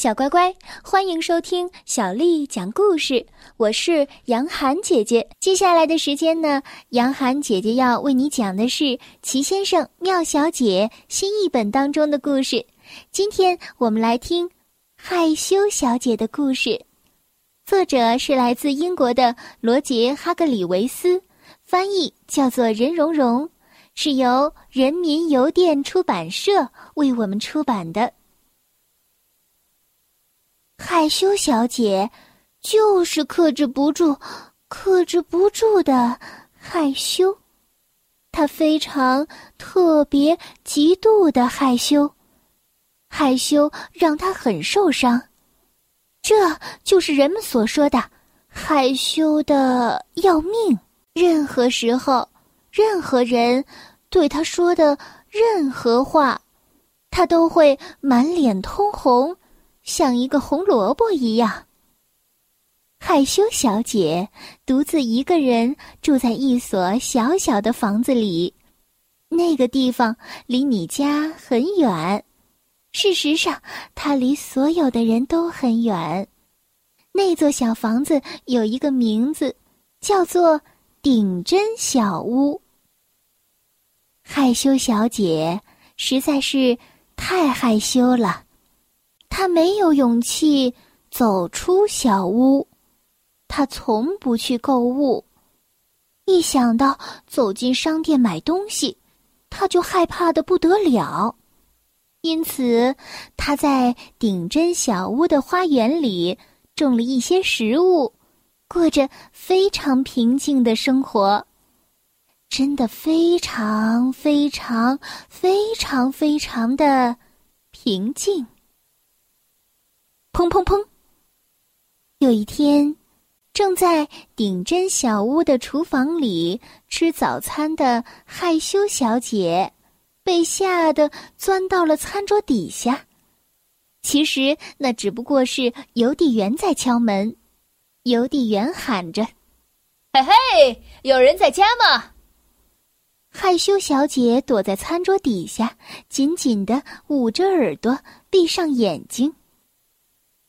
小乖乖，欢迎收听小丽讲故事。我是杨涵姐姐。接下来的时间呢，杨涵姐姐要为你讲的是《齐先生妙小姐》新译本当中的故事。今天我们来听害羞小姐的故事，作者是来自英国的罗杰·哈格里维斯，翻译叫做任蓉蓉。是由人民邮电出版社为我们出版的。害羞小姐就是克制不住、克制不住的害羞，她非常特别、极度的害羞，害羞让她很受伤。这就是人们所说的害羞的要命。任何时候。任何人对他说的任何话，他都会满脸通红，像一个红萝卜一样。害羞小姐独自一个人住在一所小小的房子里，那个地方离你家很远。事实上，它离所有的人都很远。那座小房子有一个名字，叫做。顶针小屋。害羞小姐实在是太害羞了，他没有勇气走出小屋，他从不去购物。一想到走进商店买东西，他就害怕的不得了。因此，他在顶针小屋的花园里种了一些食物。过着非常平静的生活，真的非常非常非常非常的平静。砰砰砰！有一天，正在顶针小屋的厨房里吃早餐的害羞小姐，被吓得钻到了餐桌底下。其实那只不过是邮递员在敲门。邮递员喊着：“嘿嘿，有人在家吗？”害羞小姐躲在餐桌底下，紧紧的捂着耳朵，闭上眼睛。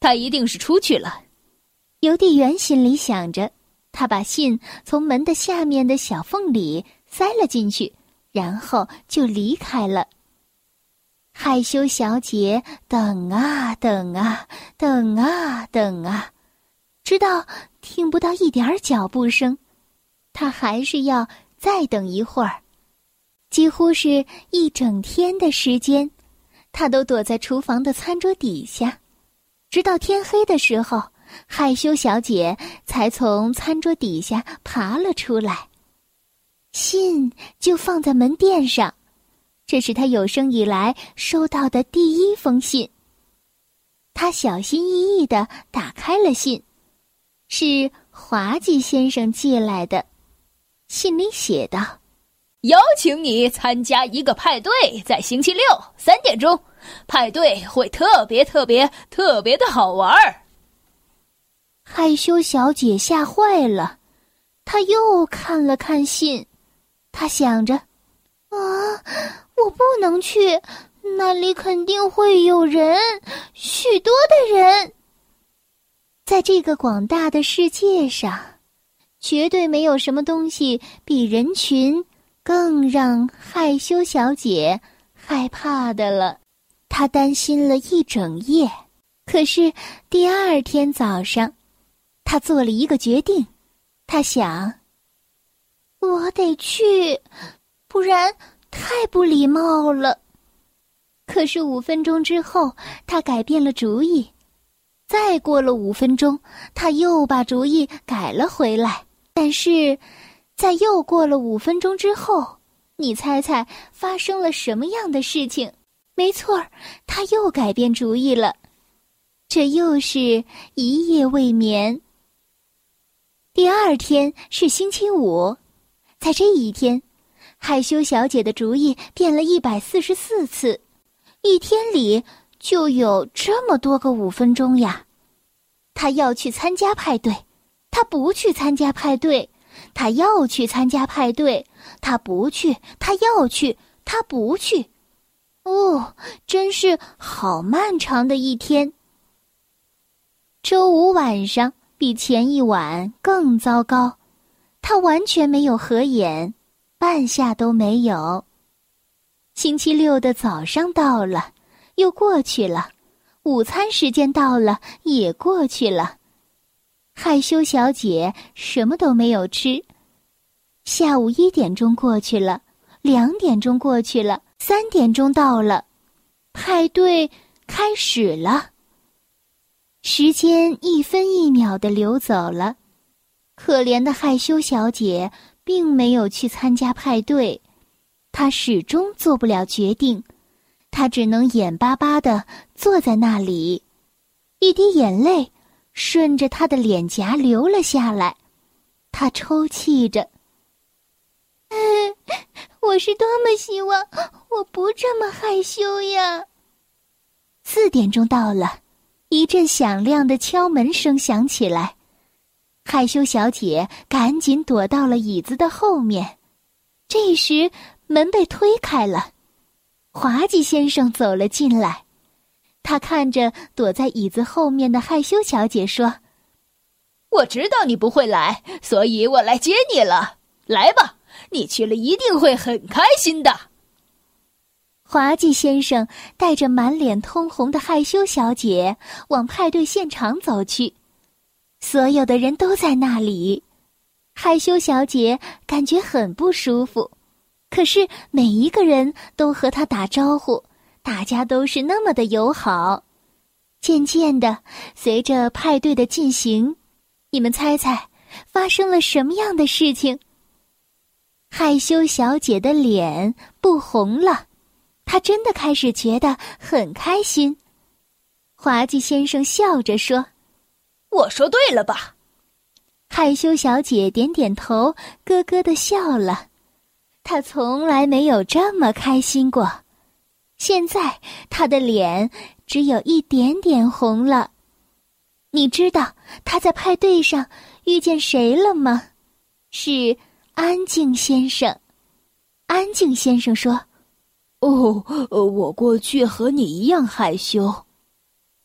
他一定是出去了，邮递员心里想着。他把信从门的下面的小缝里塞了进去，然后就离开了。害羞小姐等啊等啊等啊等啊。直到听不到一点儿脚步声，他还是要再等一会儿。几乎是一整天的时间，他都躲在厨房的餐桌底下，直到天黑的时候，害羞小姐才从餐桌底下爬了出来。信就放在门垫上，这是她有生以来收到的第一封信。他小心翼翼的打开了信。是滑稽先生寄来的，信里写道：“邀请你参加一个派对，在星期六三点钟，派对会特别特别特别的好玩。”害羞小姐吓坏了，她又看了看信，她想着：“啊，我不能去，那里肯定会有人，许多的人。”在这个广大的世界上，绝对没有什么东西比人群更让害羞小姐害怕的了。她担心了一整夜，可是第二天早上，她做了一个决定。她想：“我得去，不然太不礼貌了。”可是五分钟之后，她改变了主意。再过了五分钟，她又把主意改了回来。但是，在又过了五分钟之后，你猜猜发生了什么样的事情？没错儿，他又改变主意了。这又是一夜未眠。第二天是星期五，在这一天，害羞小姐的主意变了一百四十四次，一天里。就有这么多个五分钟呀！她要去参加派对，她不去参加派对，他要去参加派对，他不去，他要去，他不去。哦，真是好漫长的一天！周五晚上比前一晚更糟糕，他完全没有合眼，半下都没有。星期六的早上到了，又过去了；午餐时间到了，也过去了。害羞小姐什么都没有吃。下午一点钟过去了，两点钟过去了，三点钟到了，派对开始了。时间一分一秒的流走了，可怜的害羞小姐并没有去参加派对，她始终做不了决定，她只能眼巴巴的坐在那里，一滴眼泪顺着她的脸颊流了下来，她抽泣着：“我是多么希望我不这么害羞呀！”四点钟到了。一阵响亮的敲门声响起来，害羞小姐赶紧躲到了椅子的后面。这时，门被推开了，滑稽先生走了进来。他看着躲在椅子后面的害羞小姐说：“我知道你不会来，所以我来接你了。来吧，你去了一定会很开心的。”滑稽先生带着满脸通红的害羞小姐往派对现场走去，所有的人都在那里。害羞小姐感觉很不舒服，可是每一个人都和她打招呼，大家都是那么的友好。渐渐的，随着派对的进行，你们猜猜发生了什么样的事情？害羞小姐的脸不红了。她真的开始觉得很开心，滑稽先生笑着说：“我说对了吧？”害羞小姐点点头，咯咯的笑了。她从来没有这么开心过。现在他的脸只有一点点红了。你知道他在派对上遇见谁了吗？是安静先生。安静先生说。哦，我过去和你一样害羞，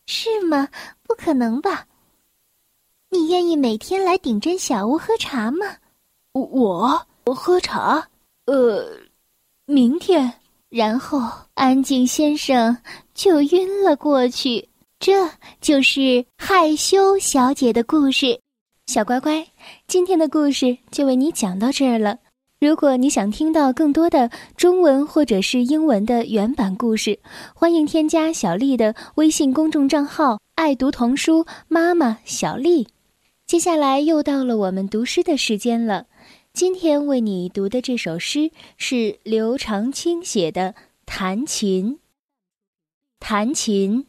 是吗？不可能吧？你愿意每天来顶针小屋喝茶吗？我我喝茶，呃，明天。然后安静先生就晕了过去。这就是害羞小姐的故事。小乖乖，今天的故事就为你讲到这儿了。如果你想听到更多的中文或者是英文的原版故事，欢迎添加小丽的微信公众账号“爱读童书妈妈小丽”。接下来又到了我们读诗的时间了。今天为你读的这首诗是刘长卿写的《弹琴》。弹琴，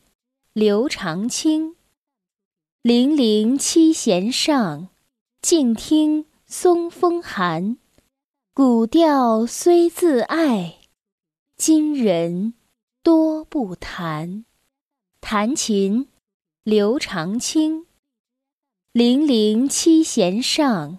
刘长卿。零零七弦上，静听松风寒。古调虽自爱，今人多不弹。弹琴，刘长卿。零零七弦上，